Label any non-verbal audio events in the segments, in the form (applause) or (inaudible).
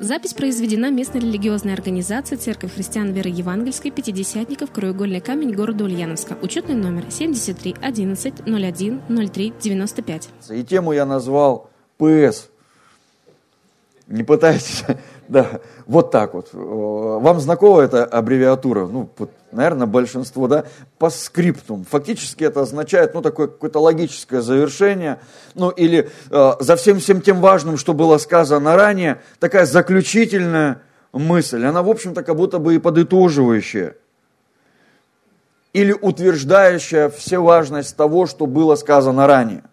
Запись произведена местной религиозной организацией Церковь христиан веры евангельской Пятидесятников Краеугольный камень города Ульяновска. Учетный номер 73 11 01 03 95. И тему я назвал ПС. Не пытайтесь, да, вот так вот. Вам знакома эта аббревиатура? Ну, наверное, большинство, да? По скриптум. Фактически это означает, ну, такое какое-то логическое завершение, ну, или э, за всем всем тем важным, что было сказано ранее, такая заключительная мысль. Она, в общем-то, как будто бы и подытоживающая. Или утверждающая все важность того, что было сказано ранее.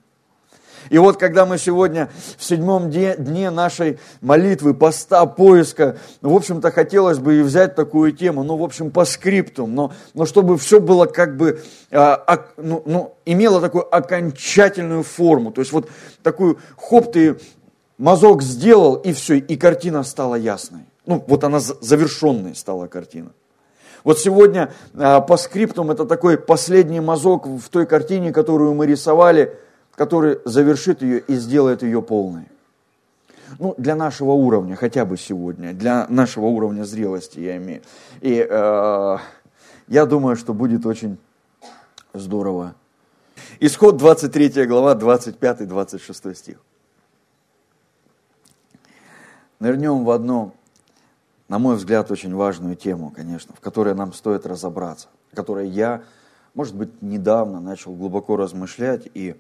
И вот когда мы сегодня в седьмом дне нашей молитвы, поста, поиска, ну, в общем-то, хотелось бы и взять такую тему, ну, в общем, по скрипту, но, но чтобы все было как бы, а, ну, ну, имело такую окончательную форму. То есть вот такую, хоп, ты мазок сделал, и все, и картина стала ясной. Ну, вот она завершенной стала картина. Вот сегодня а, по скриптум это такой последний мазок в той картине, которую мы рисовали – который завершит ее и сделает ее полной. Ну, для нашего уровня, хотя бы сегодня, для нашего уровня зрелости я имею. И э, я думаю, что будет очень здорово. Исход 23 глава, 25-26 стих. Нырнем в одну, на мой взгляд, очень важную тему, конечно, в которой нам стоит разобраться, в которой я, может быть, недавно начал глубоко размышлять и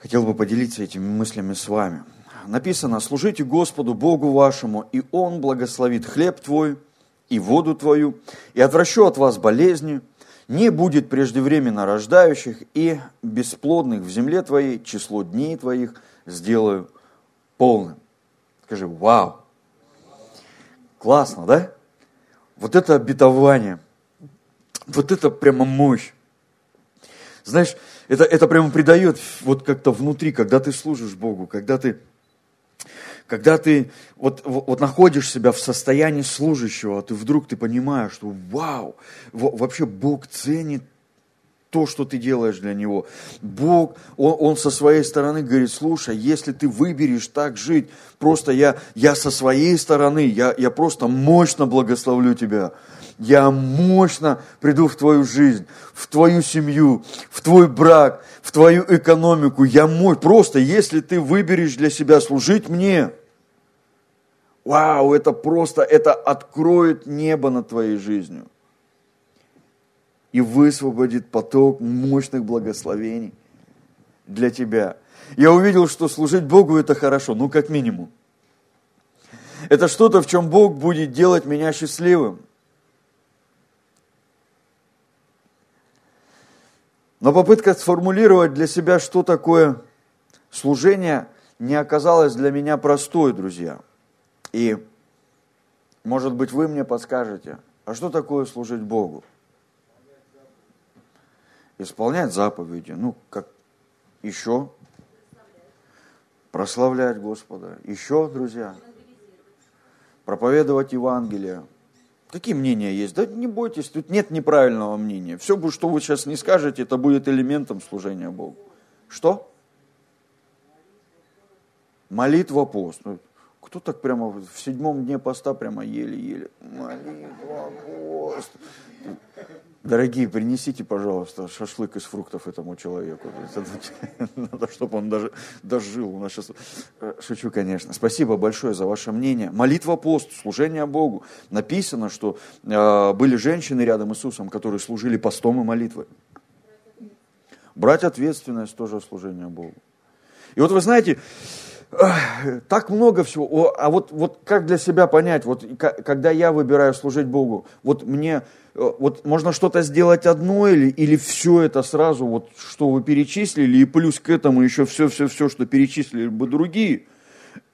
хотел бы поделиться этими мыслями с вами. Написано, служите Господу Богу вашему, и Он благословит хлеб твой и воду твою, и отвращу от вас болезни, не будет преждевременно рождающих и бесплодных в земле твоей, число дней твоих сделаю полным. Скажи, вау! Классно, да? Вот это обетование, вот это прямо мощь. Знаешь, это, это прямо придает вот как-то внутри, когда ты служишь Богу, когда ты, когда ты вот, вот находишь себя в состоянии служащего, а ты вдруг ты понимаешь, что вау, вообще Бог ценит то, что ты делаешь для Него. Бог, Он, он со своей стороны говорит, слушай, если ты выберешь так жить, просто я, я со своей стороны, я, я просто мощно благословлю тебя я мощно приду в твою жизнь, в твою семью, в твой брак, в твою экономику. Я мой. Просто если ты выберешь для себя служить мне, вау, это просто, это откроет небо над твоей жизнью и высвободит поток мощных благословений для тебя. Я увидел, что служить Богу это хорошо, ну как минимум. Это что-то, в чем Бог будет делать меня счастливым. Но попытка сформулировать для себя, что такое служение, не оказалась для меня простой, друзья. И, может быть, вы мне подскажете, а что такое служить Богу? Исполнять заповеди. Ну, как еще? Прославлять Господа. Еще, друзья? Проповедовать Евангелие. Какие мнения есть? Да не бойтесь, тут нет неправильного мнения. Все, что вы сейчас не скажете, это будет элементом служения Богу. Что? Молитва пост. Ну, кто так прямо в седьмом дне поста прямо еле-еле? Молитва пост. Дорогие, принесите, пожалуйста, шашлык из фруктов этому человеку. Надо, чтобы он даже дожил. У нас сейчас... Э, шучу, конечно. Спасибо большое за ваше мнение. Молитва пост, служение Богу. Написано, что э, были женщины рядом с Иисусом, которые служили постом и молитвой. Брать ответственность тоже служение Богу. И вот вы знаете, так много всего. А вот, вот как для себя понять, вот когда я выбираю служить Богу, вот мне, вот можно что-то сделать одно или, или все это сразу, вот что вы перечислили, и плюс к этому еще все-все-все, что перечислили бы другие.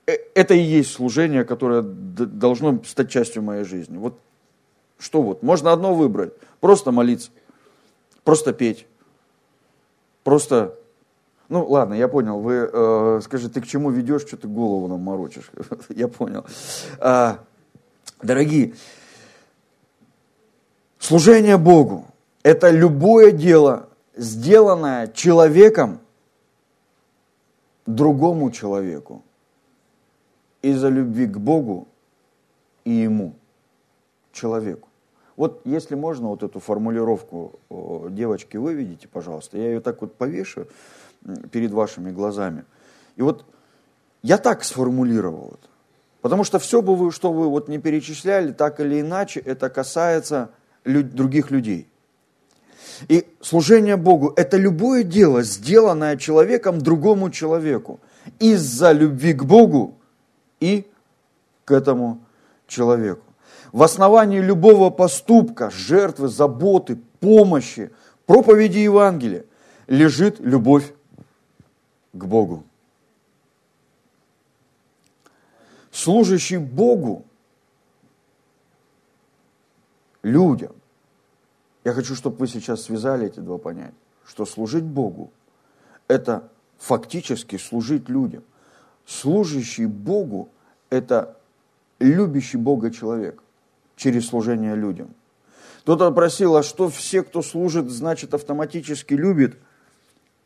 Э, это и есть служение, которое должно стать частью моей жизни. Вот что вот, можно одно выбрать, просто молиться, просто петь, просто ну, ладно, я понял. Вы э, скажите, ты к чему ведешь, что ты голову нам морочишь? (laughs) я понял. А, дорогие, служение Богу – это любое дело, сделанное человеком другому человеку. из-за любви к Богу и Ему, человеку. Вот если можно вот эту формулировку девочки выведите, пожалуйста, я ее так вот повешу перед вашими глазами. И вот я так сформулировал это. Потому что все, бы вы, что вы вот не перечисляли, так или иначе, это касается других людей. И служение Богу – это любое дело, сделанное человеком другому человеку. Из-за любви к Богу и к этому человеку. В основании любого поступка, жертвы, заботы, помощи, проповеди Евангелия лежит любовь к Богу. Служащий Богу, людям, я хочу, чтобы вы сейчас связали эти два понятия, что служить Богу – это фактически служить людям. Служащий Богу – это любящий Бога человек через служение людям. Кто-то просил, а что все, кто служит, значит автоматически любит?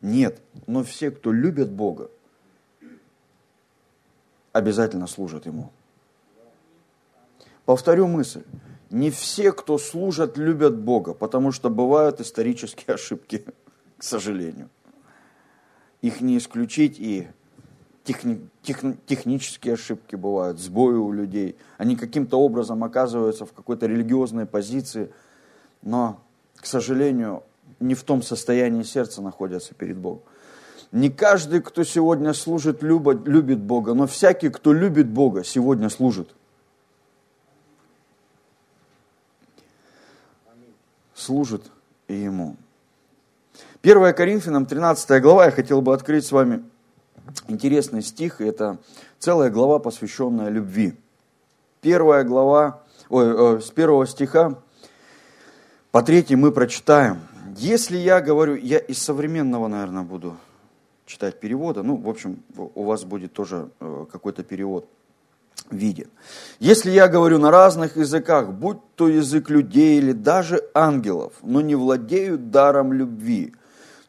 Нет, но все, кто любит Бога, обязательно служат Ему. Повторю мысль. Не все, кто служат, любят Бога, потому что бывают исторические ошибки, (laughs) к сожалению. Их не исключить и техни, тех, технические ошибки бывают, сбои у людей. Они каким-то образом оказываются в какой-то религиозной позиции, но, к сожалению, не в том состоянии сердца находятся перед Богом. Не каждый, кто сегодня служит, любит, любит Бога, но всякий, кто любит Бога, сегодня служит. Служит и Ему. 1 Коринфянам, 13 глава, я хотел бы открыть с вами интересный стих, это целая глава, посвященная любви. Первая глава, ой, э, с первого стиха по третий мы прочитаем. Если я говорю, я из современного, наверное, буду читать перевода, ну, в общем, у вас будет тоже э, какой-то перевод виден. Если я говорю на разных языках, будь то язык людей или даже ангелов, но не владею даром любви,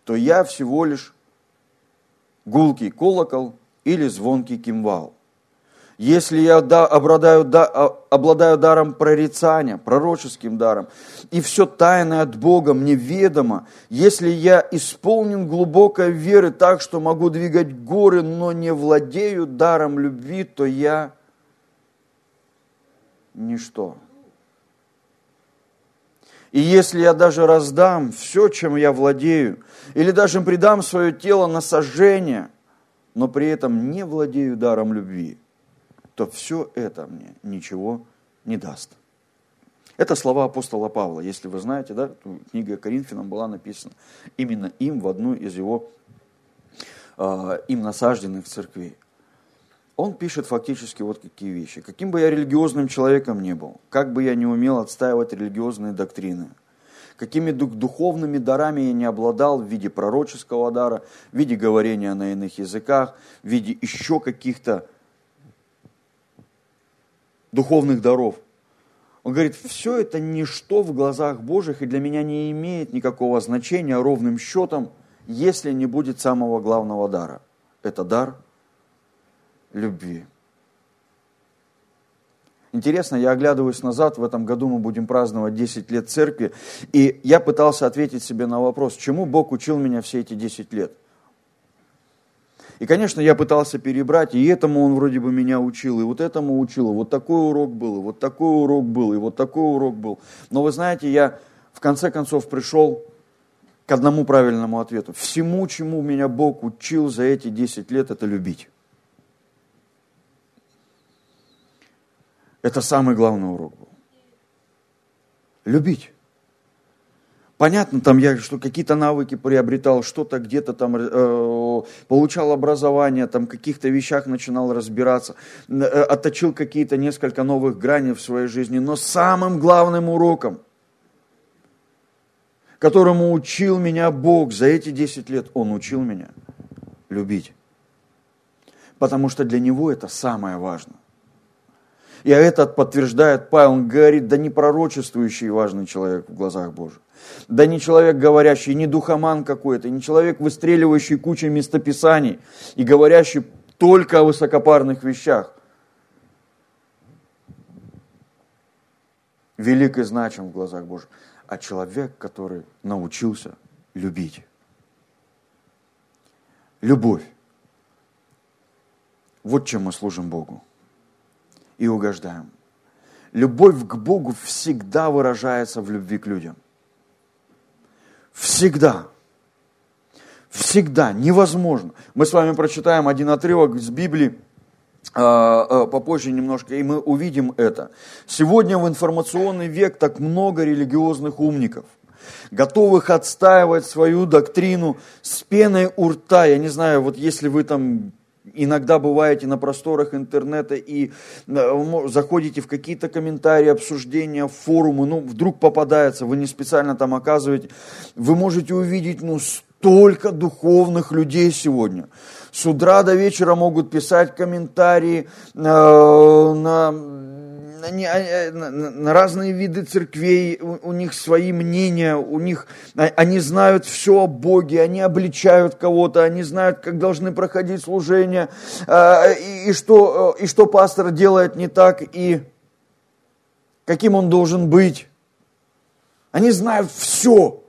то я всего лишь гулкий колокол или звонкий кимвал. Если я да, обладаю, да, а, обладаю даром прорицания, пророческим даром, и все тайное от Бога мне ведомо, если я исполнен глубокой веры так, что могу двигать горы, но не владею даром любви, то я ничто. И если я даже раздам все, чем я владею, или даже предам свое тело на сожжение, но при этом не владею даром любви, то все это мне ничего не даст. Это слова апостола Павла. Если вы знаете, да, книга Коринфянам была написана именно им в одну из его э, им насажденных церквей. Он пишет фактически вот какие вещи. Каким бы я религиозным человеком не был, как бы я не умел отстаивать религиозные доктрины, какими духовными дарами я не обладал в виде пророческого дара, в виде говорения на иных языках, в виде еще каких-то духовных даров. Он говорит, все это ничто в глазах Божьих и для меня не имеет никакого значения ровным счетом, если не будет самого главного дара. Это дар любви. Интересно, я оглядываюсь назад, в этом году мы будем праздновать 10 лет церкви, и я пытался ответить себе на вопрос, чему Бог учил меня все эти 10 лет. И, конечно, я пытался перебрать, и этому он вроде бы меня учил, и вот этому учил, и вот такой урок был, и вот такой урок был, и вот такой урок был. Но вы знаете, я в конце концов пришел к одному правильному ответу. Всему, чему меня Бог учил за эти 10 лет, это любить. Это самый главный урок был. Любить. Понятно, там я что какие-то навыки приобретал, что-то где-то там э, получал образование, там каких-то вещах начинал разбираться, э, отточил какие-то несколько новых граней в своей жизни. Но самым главным уроком, которому учил меня Бог за эти 10 лет, Он учил меня любить. Потому что для Него это самое важное. И это подтверждает Павел. Он говорит, да не пророчествующий важный человек в глазах Божьих. Да не человек говорящий, не духоман какой-то, не человек, выстреливающий кучу местописаний и говорящий только о высокопарных вещах. Велик и значим в глазах Божьих, а человек, который научился любить. Любовь. Вот чем мы служим Богу и угождаем. Любовь к Богу всегда выражается в любви к людям. Всегда. Всегда. Невозможно. Мы с вами прочитаем один отрывок из Библии, а, а, попозже немножко, и мы увидим это. Сегодня в информационный век так много религиозных умников, готовых отстаивать свою доктрину с пеной у рта. Я не знаю, вот если вы там иногда бываете на просторах интернета и э, заходите в какие-то комментарии, обсуждения, форумы, ну, вдруг попадается, вы не специально там оказываете, вы можете увидеть, ну, столько духовных людей сегодня. С утра до вечера могут писать комментарии э, на они, а, э, на разные виды церквей, у, у них свои мнения, у них, а, они знают все о Боге, они обличают кого-то, они знают, как должны проходить служения, а, и, и, что, и что пастор делает не так, и каким он должен быть. Они знают все.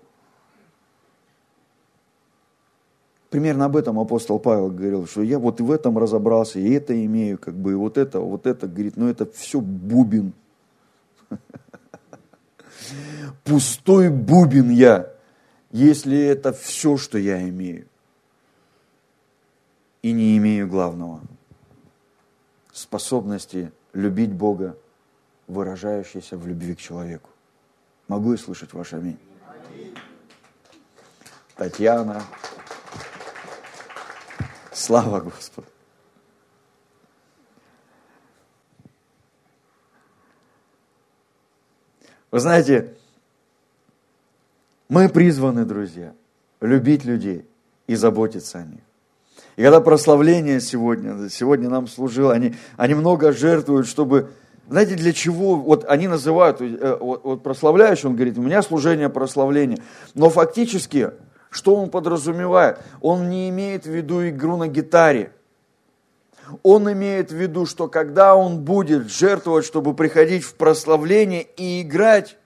Примерно об этом апостол Павел говорил, что я вот в этом разобрался, и это имею, как бы, и вот это, вот это, говорит, но это все бубен. (laughs) Пустой бубен я, если это все, что я имею. И не имею главного. Способности любить Бога, выражающейся в любви к человеку. Могу я слышать ваше аминь? Татьяна, Слава Господу! Вы знаете, мы призваны, друзья, любить людей и заботиться о них. И когда прославление сегодня, сегодня нам служило, они, они много жертвуют, чтобы, знаете, для чего, вот они называют, э, вот, вот прославляющий, он говорит, у меня служение прославления, но фактически что он подразумевает? Он не имеет в виду игру на гитаре. Он имеет в виду, что когда он будет жертвовать, чтобы приходить в прославление и играть,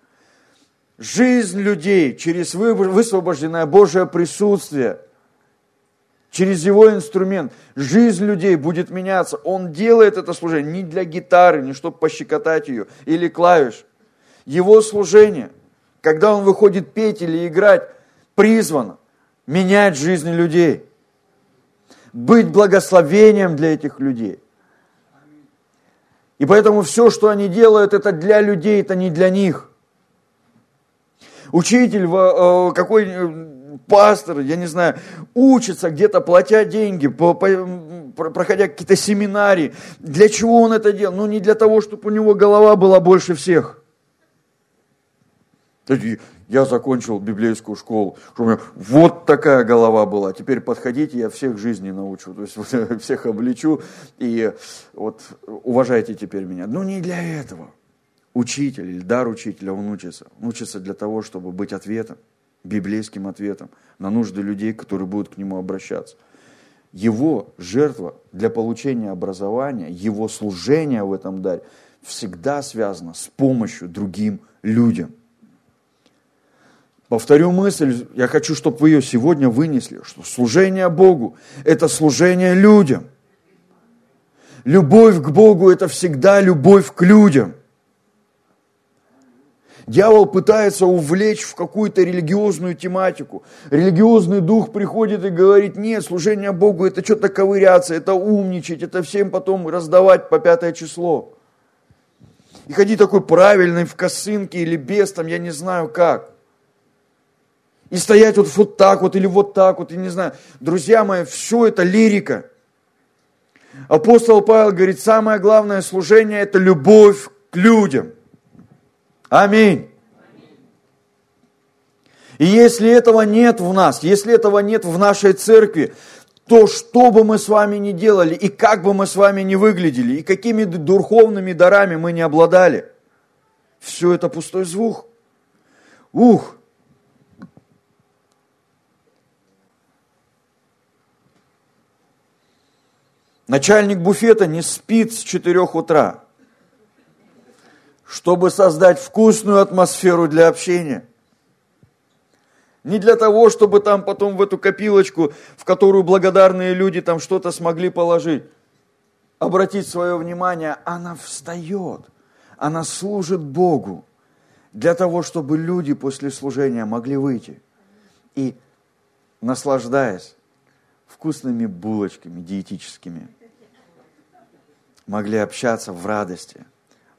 жизнь людей через высвобожденное Божье присутствие, через его инструмент, жизнь людей будет меняться. Он делает это служение не для гитары, не чтобы пощекотать ее или клавиш. Его служение, когда он выходит петь или играть, призвано менять жизни людей, быть благословением для этих людей. И поэтому все, что они делают, это для людей, это не для них. Учитель, э, какой э, пастор, я не знаю, учится где-то, платя деньги, проходя какие-то семинарии. Для чего он это делал? Ну, не для того, чтобы у него голова была больше всех. Я закончил библейскую школу, что у меня вот такая голова была. Теперь подходите, я всех жизни научу, то есть (laughs) всех обличу и вот уважайте теперь меня. Но не для этого. Учитель или дар учителя, он учится. Он учится для того, чтобы быть ответом, библейским ответом на нужды людей, которые будут к нему обращаться. Его жертва для получения образования, его служение в этом даре всегда связано с помощью другим людям – Повторю мысль, я хочу, чтобы вы ее сегодня вынесли, что служение Богу – это служение людям. Любовь к Богу – это всегда любовь к людям. Дьявол пытается увлечь в какую-то религиозную тематику. Религиозный дух приходит и говорит, нет, служение Богу – это что-то ковыряться, это умничать, это всем потом раздавать по пятое число. И ходи такой правильный в косынке или без, там, я не знаю как – и стоять вот, вот так вот или вот так вот, я не знаю. Друзья мои, все это лирика. Апостол Павел говорит, самое главное служение – это любовь к людям. Аминь. И если этого нет в нас, если этого нет в нашей церкви, то что бы мы с вами ни делали, и как бы мы с вами ни выглядели, и какими духовными дарами мы не обладали, все это пустой звук. Ух, Начальник буфета не спит с 4 утра. чтобы создать вкусную атмосферу для общения. Не для того, чтобы там потом в эту копилочку, в которую благодарные люди там что-то смогли положить, обратить свое внимание, она встает, она служит Богу для того, чтобы люди после служения могли выйти и, наслаждаясь вкусными булочками диетическими, могли общаться в радости,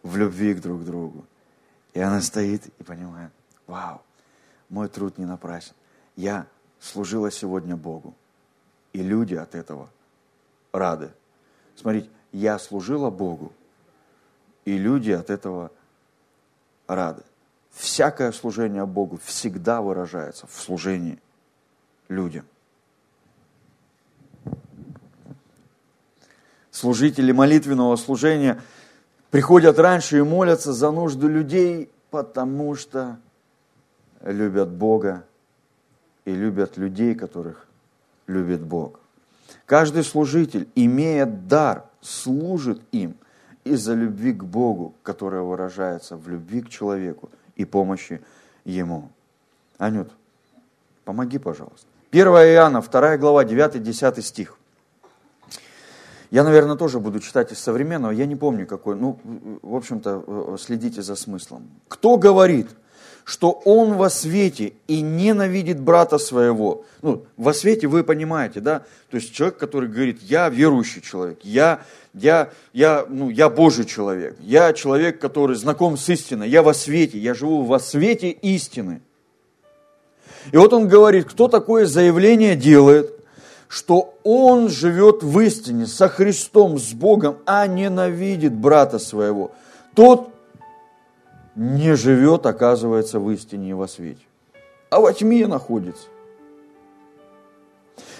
в любви к друг другу. И она стоит и понимает, вау, мой труд не напрасен. Я служила сегодня Богу. И люди от этого рады. Смотрите, я служила Богу, и люди от этого рады. Всякое служение Богу всегда выражается в служении людям. Служители молитвенного служения приходят раньше и молятся за нужды людей, потому что любят Бога и любят людей, которых любит Бог. Каждый служитель, имея дар, служит им из-за любви к Богу, которая выражается в любви к человеку и помощи ему. Анют, помоги, пожалуйста. 1 Иоанна, 2 глава, 9-10 стих. Я, наверное, тоже буду читать из современного, я не помню какой. Ну, в общем-то, следите за смыслом. Кто говорит – что он во свете и ненавидит брата своего. Ну, во свете вы понимаете, да? То есть человек, который говорит, я верующий человек, я, я, я, ну, я Божий человек, я человек, который знаком с истиной, я во свете, я живу во свете истины. И вот он говорит, кто такое заявление делает, что он живет в истине со Христом, с Богом, а ненавидит брата своего. Тот не живет, оказывается, в истине и во свете, а во тьме находится.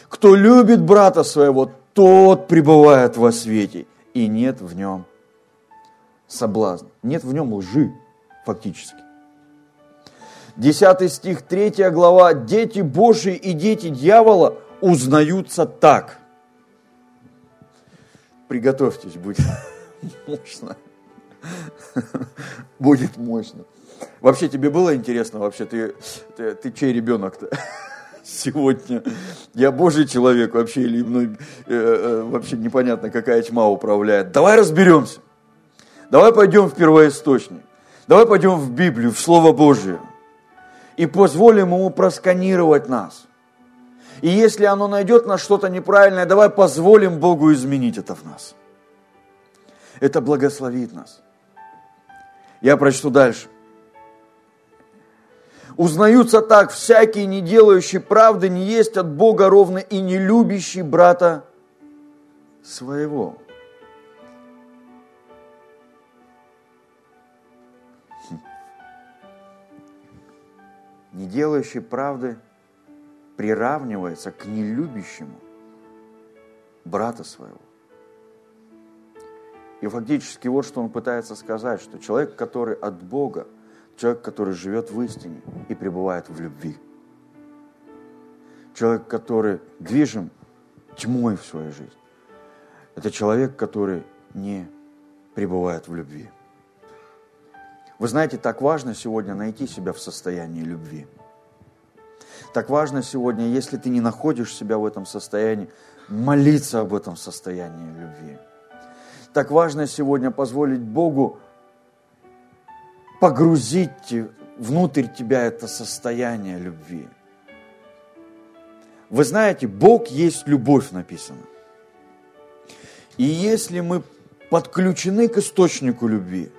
Кто любит брата своего, тот пребывает во свете, и нет в нем соблазна, нет в нем лжи, фактически. Десятый стих, третья глава. Дети Божьи и дети дьявола узнаются так. Приготовьтесь, будет (laughs) мощно. (laughs) Будет мощно. Вообще, тебе было интересно, вообще, ты, ты, ты чей ребенок-то (laughs) сегодня? Я божий человек вообще, или мной э, э, вообще непонятно, какая тьма управляет. Давай разберемся. Давай пойдем в первоисточник. Давай пойдем в Библию, в Слово Божие. И позволим ему просканировать нас. И если оно найдет нас что-то неправильное, давай позволим Богу изменить это в нас. Это благословит нас. Я прочту дальше. Узнаются так, всякий, не делающий правды, не есть от Бога ровно и не любящий брата своего. Хм. Не делающий правды приравнивается к нелюбящему брата своего. И фактически вот что он пытается сказать, что человек, который от Бога, человек, который живет в истине и пребывает в любви, человек, который движим тьмой в своей жизни, это человек, который не пребывает в любви. Вы знаете, так важно сегодня найти себя в состоянии любви. Так важно сегодня, если ты не находишь себя в этом состоянии, молиться об этом состоянии любви так важно сегодня позволить Богу погрузить внутрь тебя это состояние любви. Вы знаете, Бог есть любовь написано. И если мы подключены к источнику любви,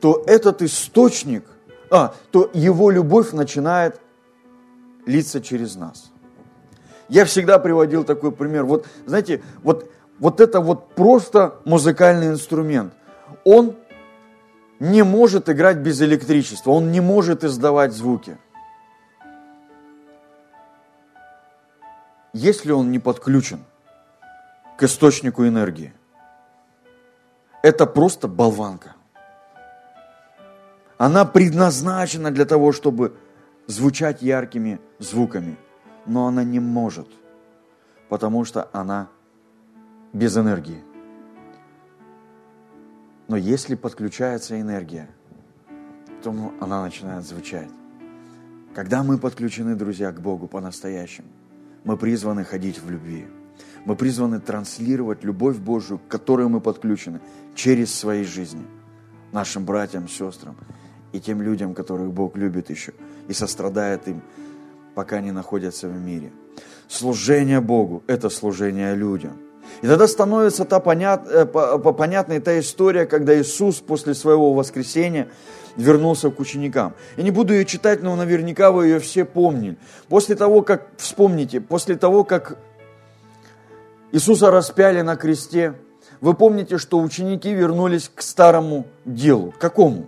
то этот источник, а, то его любовь начинает литься через нас. Я всегда приводил такой пример. Вот, знаете, вот вот это вот просто музыкальный инструмент. Он не может играть без электричества, он не может издавать звуки. Если он не подключен к источнику энергии, это просто болванка. Она предназначена для того, чтобы звучать яркими звуками, но она не может, потому что она без энергии. Но если подключается энергия, то она начинает звучать. Когда мы подключены, друзья, к Богу по-настоящему, мы призваны ходить в любви. Мы призваны транслировать любовь Божию, к которой мы подключены, через свои жизни, нашим братьям, сестрам и тем людям, которых Бог любит еще и сострадает им, пока они находятся в мире. Служение Богу – это служение людям. И тогда становится та понят, э, понятной та история, когда Иисус после своего воскресения вернулся к ученикам. Я не буду ее читать, но наверняка вы ее все помнили. После того, как, вспомните, после того, как Иисуса распяли на кресте, вы помните, что ученики вернулись к старому делу. К какому?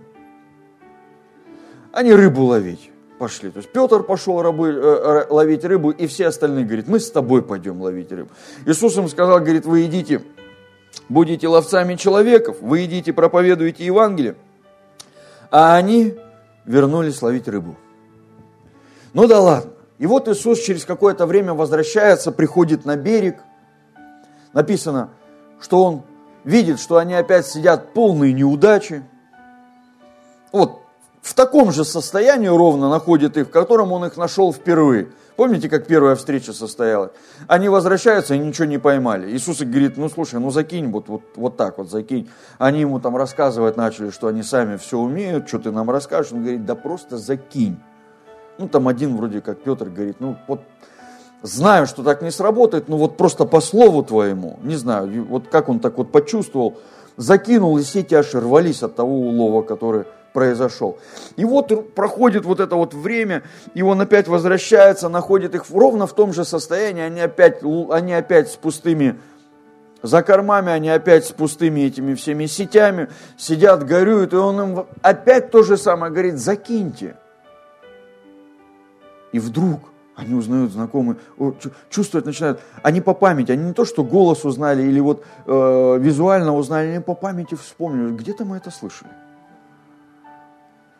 Они рыбу ловить пошли. То есть Петр пошел рабы, э, ловить рыбу, и все остальные говорят, мы с тобой пойдем ловить рыбу. Иисус им сказал, говорит, вы идите, будете ловцами человеков, вы идите, проповедуете Евангелие. А они вернулись ловить рыбу. Ну да ладно. И вот Иисус через какое-то время возвращается, приходит на берег. Написано, что он видит, что они опять сидят полные неудачи. Вот в таком же состоянии ровно находит их, в котором он их нашел впервые. Помните, как первая встреча состоялась? Они возвращаются и ничего не поймали. Иисус говорит, ну слушай, ну закинь, вот, вот, вот так вот закинь. Они ему там рассказывать начали, что они сами все умеют, что ты нам расскажешь. Он говорит, да просто закинь. Ну там один вроде как Петр говорит, ну вот знаю, что так не сработает, но вот просто по слову твоему, не знаю, вот как он так вот почувствовал, закинул, и сети аж рвались от того улова, который произошел. И вот проходит вот это вот время, и он опять возвращается, находит их ровно в том же состоянии, они опять, они опять с пустыми за кормами, они опять с пустыми этими всеми сетями, сидят, горюют, и он им опять то же самое говорит, закиньте. И вдруг они узнают знакомые, чувствовать начинают. Они по памяти, они не то, что голос узнали или вот э, визуально узнали, они по памяти вспомнили, где-то мы это слышали.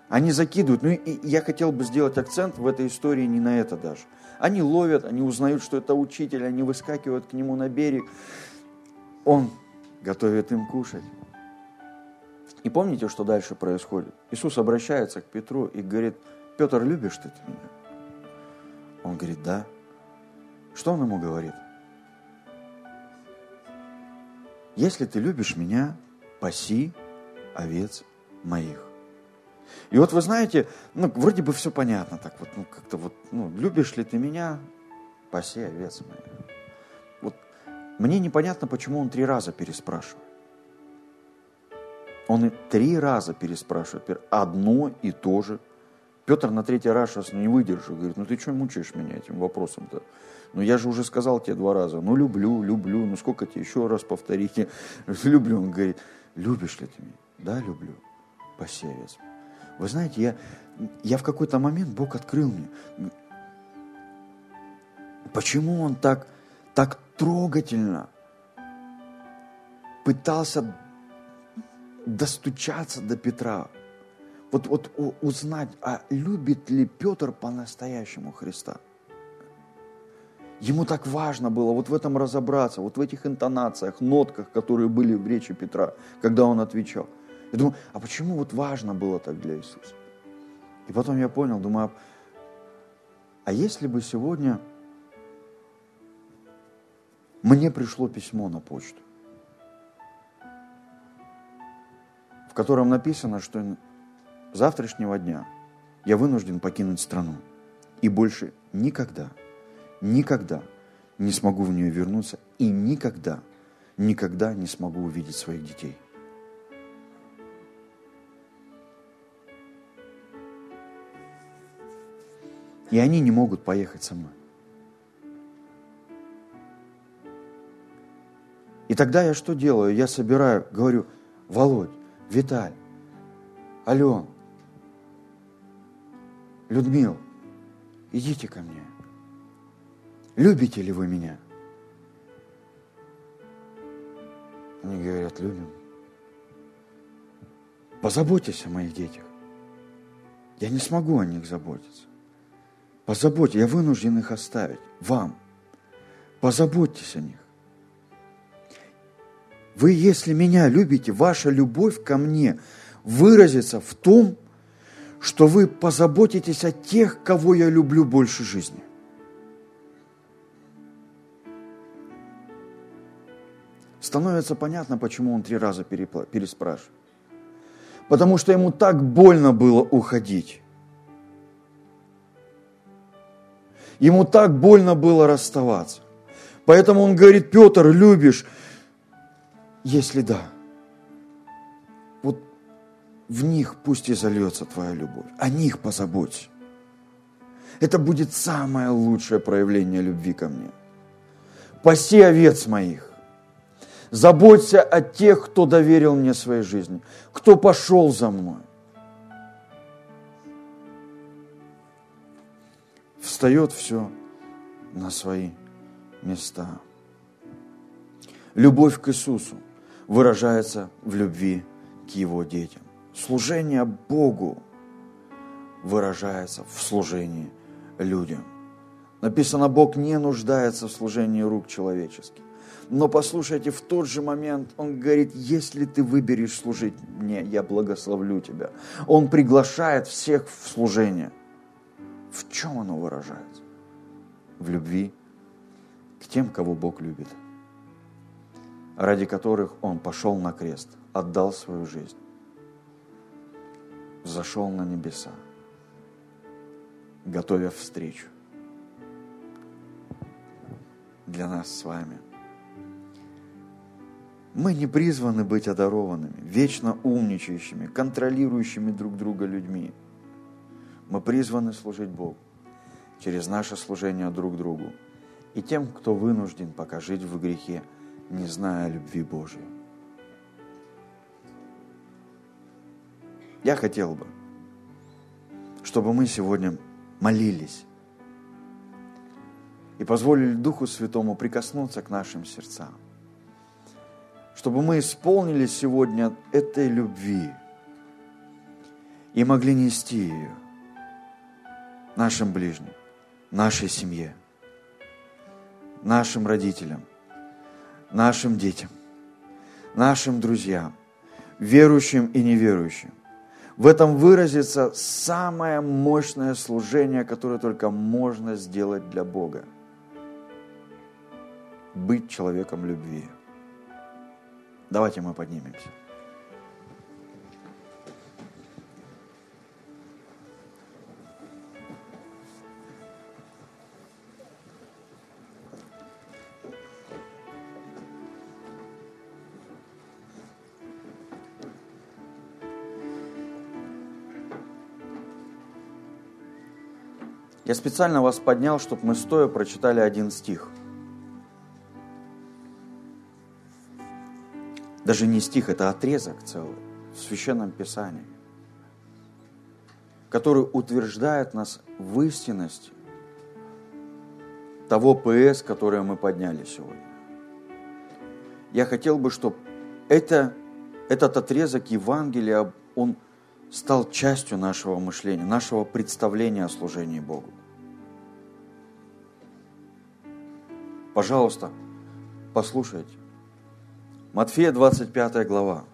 Они закидывают. Ну и я хотел бы сделать акцент в этой истории не на это даже. Они ловят, они узнают, что это учитель, они выскакивают к нему на берег. Он готовит им кушать. И помните, что дальше происходит? Иисус обращается к Петру и говорит, Петр, любишь ты меня? Он говорит, да. Что он ему говорит? Если ты любишь меня, паси овец моих. И вот вы знаете, ну, вроде бы все понятно так вот, ну, как-то вот, ну, любишь ли ты меня, паси овец моих. Вот мне непонятно, почему он три раза переспрашивает. Он и три раза переспрашивает, одно и то же. Петр на третий раз сейчас не выдержал, говорит, ну ты что мучаешь меня этим вопросом-то? Ну я же уже сказал тебе два раза, ну люблю, люблю, ну сколько тебе еще раз повторите, (laughs) люблю. Он говорит, любишь ли ты меня? Да, люблю. Паси овец. Вы знаете, я, я в какой-то момент Бог открыл мне, почему Он так, так трогательно пытался достучаться до Петра. Вот, вот узнать, а любит ли Петр по-настоящему Христа. Ему так важно было вот в этом разобраться, вот в этих интонациях, нотках, которые были в речи Петра, когда он отвечал – я думаю, а почему вот важно было так для Иисуса? И потом я понял, думаю, а если бы сегодня мне пришло письмо на почту, в котором написано, что завтрашнего дня я вынужден покинуть страну и больше никогда, никогда не смогу в нее вернуться и никогда, никогда не смогу увидеть своих детей. И они не могут поехать со мной. И тогда я что делаю? Я собираю, говорю, Володь, Виталь, Ален, Людмил, идите ко мне. Любите ли вы меня? Они говорят, любим. Позаботьтесь о моих детях. Я не смогу о них заботиться. Позаботьтесь, я вынужден их оставить вам. Позаботьтесь о них. вы, если меня любите, ваша любовь ко мне выразится в том, что вы позаботитесь о тех, кого я люблю больше жизни. Становится понятно, почему он три раза переспрашивает. Потому что ему так больно было уходить. Ему так больно было расставаться. Поэтому он говорит, Петр, любишь? Если да, вот в них пусть и зальется твоя любовь. О них позаботься. Это будет самое лучшее проявление любви ко мне. Паси овец моих. Заботься о тех, кто доверил мне своей жизни, кто пошел за мной. Встает все на свои места. Любовь к Иисусу выражается в любви к Его детям. Служение Богу выражается в служении людям. Написано, Бог не нуждается в служении рук человеческих. Но послушайте, в тот же момент Он говорит, если ты выберешь служить мне, я благословлю тебя. Он приглашает всех в служение. В чем оно выражается? В любви к тем, кого Бог любит – ради которых Он пошел на крест, отдал свою жизнь, зашел на небеса, готовя встречу для нас с вами. Мы не призваны быть одарованными, вечно умничающими, контролирующими друг друга людьми. Мы призваны служить Богу через наше служение друг другу и тем, кто вынужден пока жить в грехе – не зная любви Божией. Я хотел бы, чтобы мы сегодня молились и позволили Духу Святому прикоснуться к нашим сердцам, чтобы мы исполнили сегодня этой любви и могли нести ее нашим ближним, нашей семье, нашим родителям – нашим детям, нашим друзьям, верующим и неверующим. В этом выразится самое мощное служение, которое только можно сделать для Бога. Быть человеком любви. Давайте мы поднимемся. Я специально вас поднял, чтобы мы стоя прочитали один стих. Даже не стих, это отрезок целый в Священном Писании, который утверждает нас в истинности того ПС, которое мы подняли сегодня. Я хотел бы, чтобы это, этот отрезок Евангелия, он стал частью нашего мышления, нашего представления о служении Богу. Пожалуйста, послушайте. Матфея 25 глава.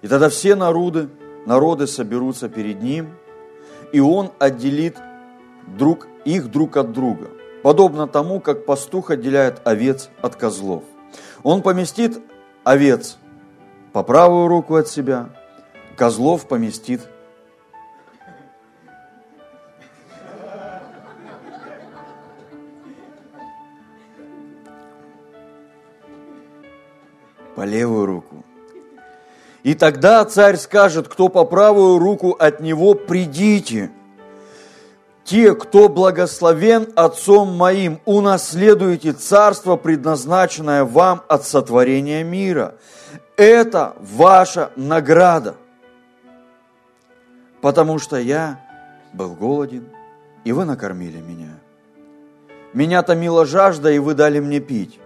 И тогда все народы, народы соберутся перед Ним, и Он отделит друг, их друг от друга, подобно тому, как пастух отделяет овец от козлов. Он поместит овец по правую руку от себя, козлов поместит по левую руку. И тогда царь скажет, кто по правую руку от него, придите. Те, кто благословен Отцом моим, унаследуете царство, предназначенное вам от сотворения мира. Это ваша награда потому что я был голоден, и вы накормили меня. Меня томила жажда, и вы дали мне пить.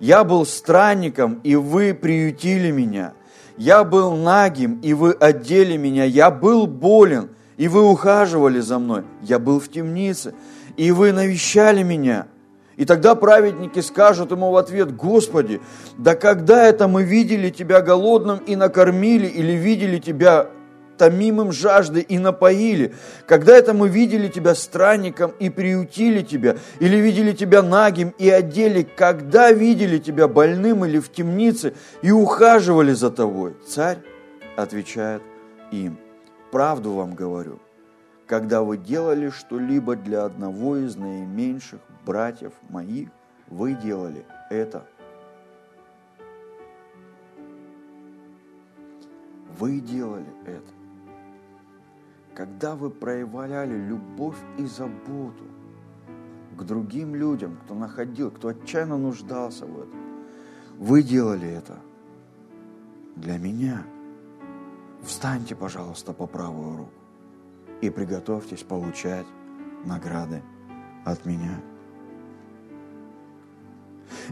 Я был странником, и вы приютили меня. Я был нагим, и вы одели меня. Я был болен, и вы ухаживали за мной. Я был в темнице, и вы навещали меня. И тогда праведники скажут ему в ответ, Господи, да когда это мы видели Тебя голодным и накормили, или видели Тебя томимым жажды и напоили? Когда это мы видели Тебя странником и приютили Тебя? Или видели Тебя нагим и одели? Когда видели Тебя больным или в темнице и ухаживали за Тобой? Царь отвечает им, правду вам говорю, когда вы делали что-либо для одного из наименьших братьев моих, вы делали это. Вы делали это. Когда вы проявляли любовь и заботу к другим людям, кто находил, кто отчаянно нуждался в этом, вы делали это для меня. Встаньте, пожалуйста, по правую руку и приготовьтесь получать награды от меня.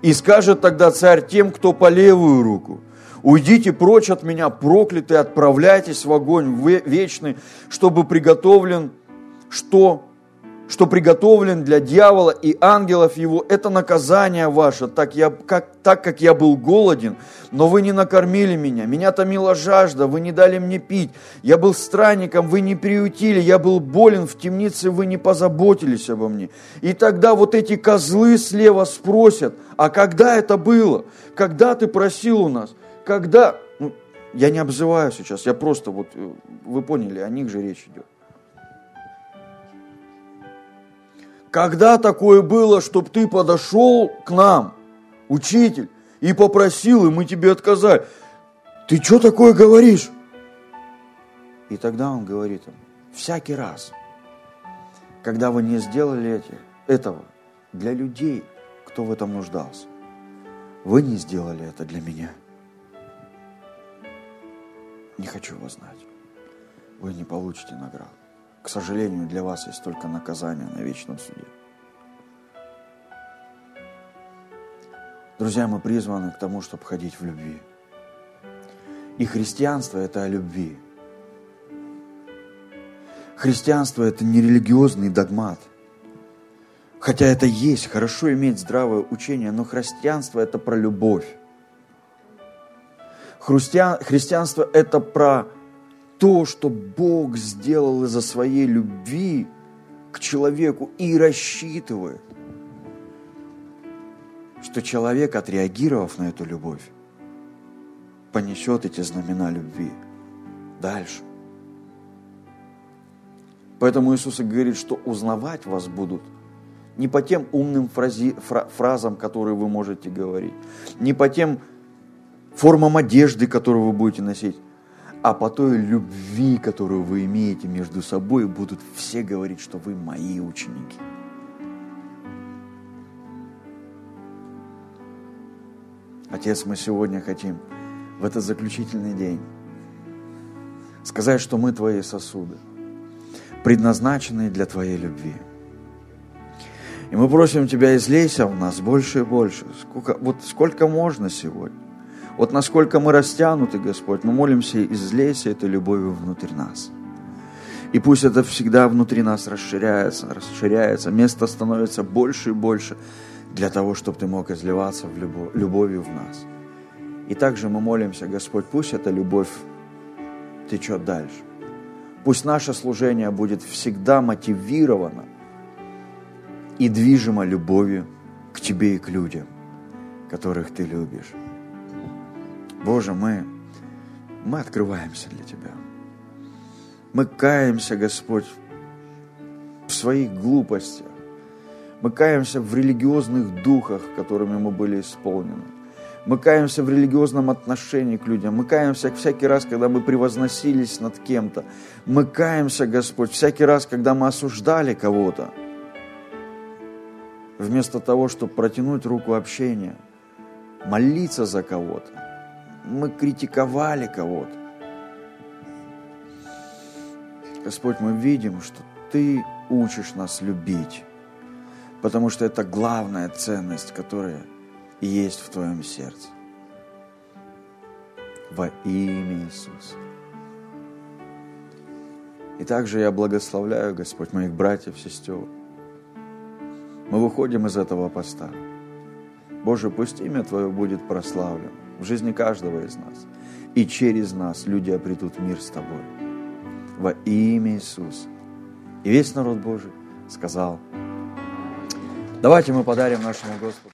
И скажет тогда царь тем, кто по левую руку, уйдите прочь от меня, проклятые, отправляйтесь в огонь вечный, чтобы приготовлен что что приготовлен для дьявола и ангелов его, это наказание ваше, так, я, как, так как я был голоден, но вы не накормили меня, меня томила жажда, вы не дали мне пить, я был странником, вы не приютили, я был болен в темнице, вы не позаботились обо мне. И тогда вот эти козлы слева спросят, а когда это было? Когда ты просил у нас? Когда? Ну, я не обзываю сейчас, я просто вот, э, вы поняли, о них же речь идет. Когда такое было, чтобы ты подошел к нам, учитель, и попросил, и мы тебе отказали? Ты что такое говоришь? И тогда он говорит им, всякий раз, когда вы не сделали эти, этого для людей, кто в этом нуждался, вы не сделали это для меня. Не хочу вас знать. Вы не получите награду. К сожалению, для вас есть только наказание на вечном суде. Друзья, мы призваны к тому, чтобы ходить в любви. И христианство – это о любви. Христианство – это не религиозный догмат. Хотя это есть, хорошо иметь здравое учение, но христианство – это про любовь. Христианство – это про то, что Бог сделал из-за своей любви к человеку и рассчитывает, что человек, отреагировав на эту любовь, понесет эти знамена любви дальше. Поэтому Иисус и говорит, что узнавать вас будут не по тем умным фрази, фра, фразам, которые вы можете говорить, не по тем формам одежды, которую вы будете носить, а по той любви, которую вы имеете между собой, будут все говорить, что вы мои ученики. Отец, мы сегодня хотим в этот заключительный день сказать, что мы Твои сосуды, предназначенные для Твоей любви. И мы просим Тебя, излейся в нас больше и больше. Сколько, вот сколько можно сегодня. Вот насколько мы растянуты, Господь, мы молимся, излейся этой любовью внутрь нас. И пусть это всегда внутри нас расширяется, расширяется, место становится больше и больше для того, чтобы Ты мог изливаться в любовь, любовью в нас. И также мы молимся, Господь, пусть эта любовь течет дальше. Пусть наше служение будет всегда мотивировано и движимо любовью к Тебе и к людям, которых Ты любишь. Боже, мы, мы открываемся для Тебя. Мы каемся, Господь, в своих глупостях. Мы каемся в религиозных духах, которыми мы были исполнены. Мы каемся в религиозном отношении к людям. Мы каемся всякий раз, когда мы превозносились над кем-то. Мы каемся, Господь, всякий раз, когда мы осуждали кого-то. Вместо того, чтобы протянуть руку общения, молиться за кого-то мы критиковали кого-то. Господь, мы видим, что Ты учишь нас любить, потому что это главная ценность, которая есть в Твоем сердце. Во имя Иисуса. И также я благословляю, Господь, моих братьев, сестер. мы выходим из этого поста. Боже, пусть имя Твое будет прославлено в жизни каждого из нас. И через нас люди обретут мир с Тобой. Во имя Иисуса. И весь народ Божий сказал, давайте мы подарим нашему Господу.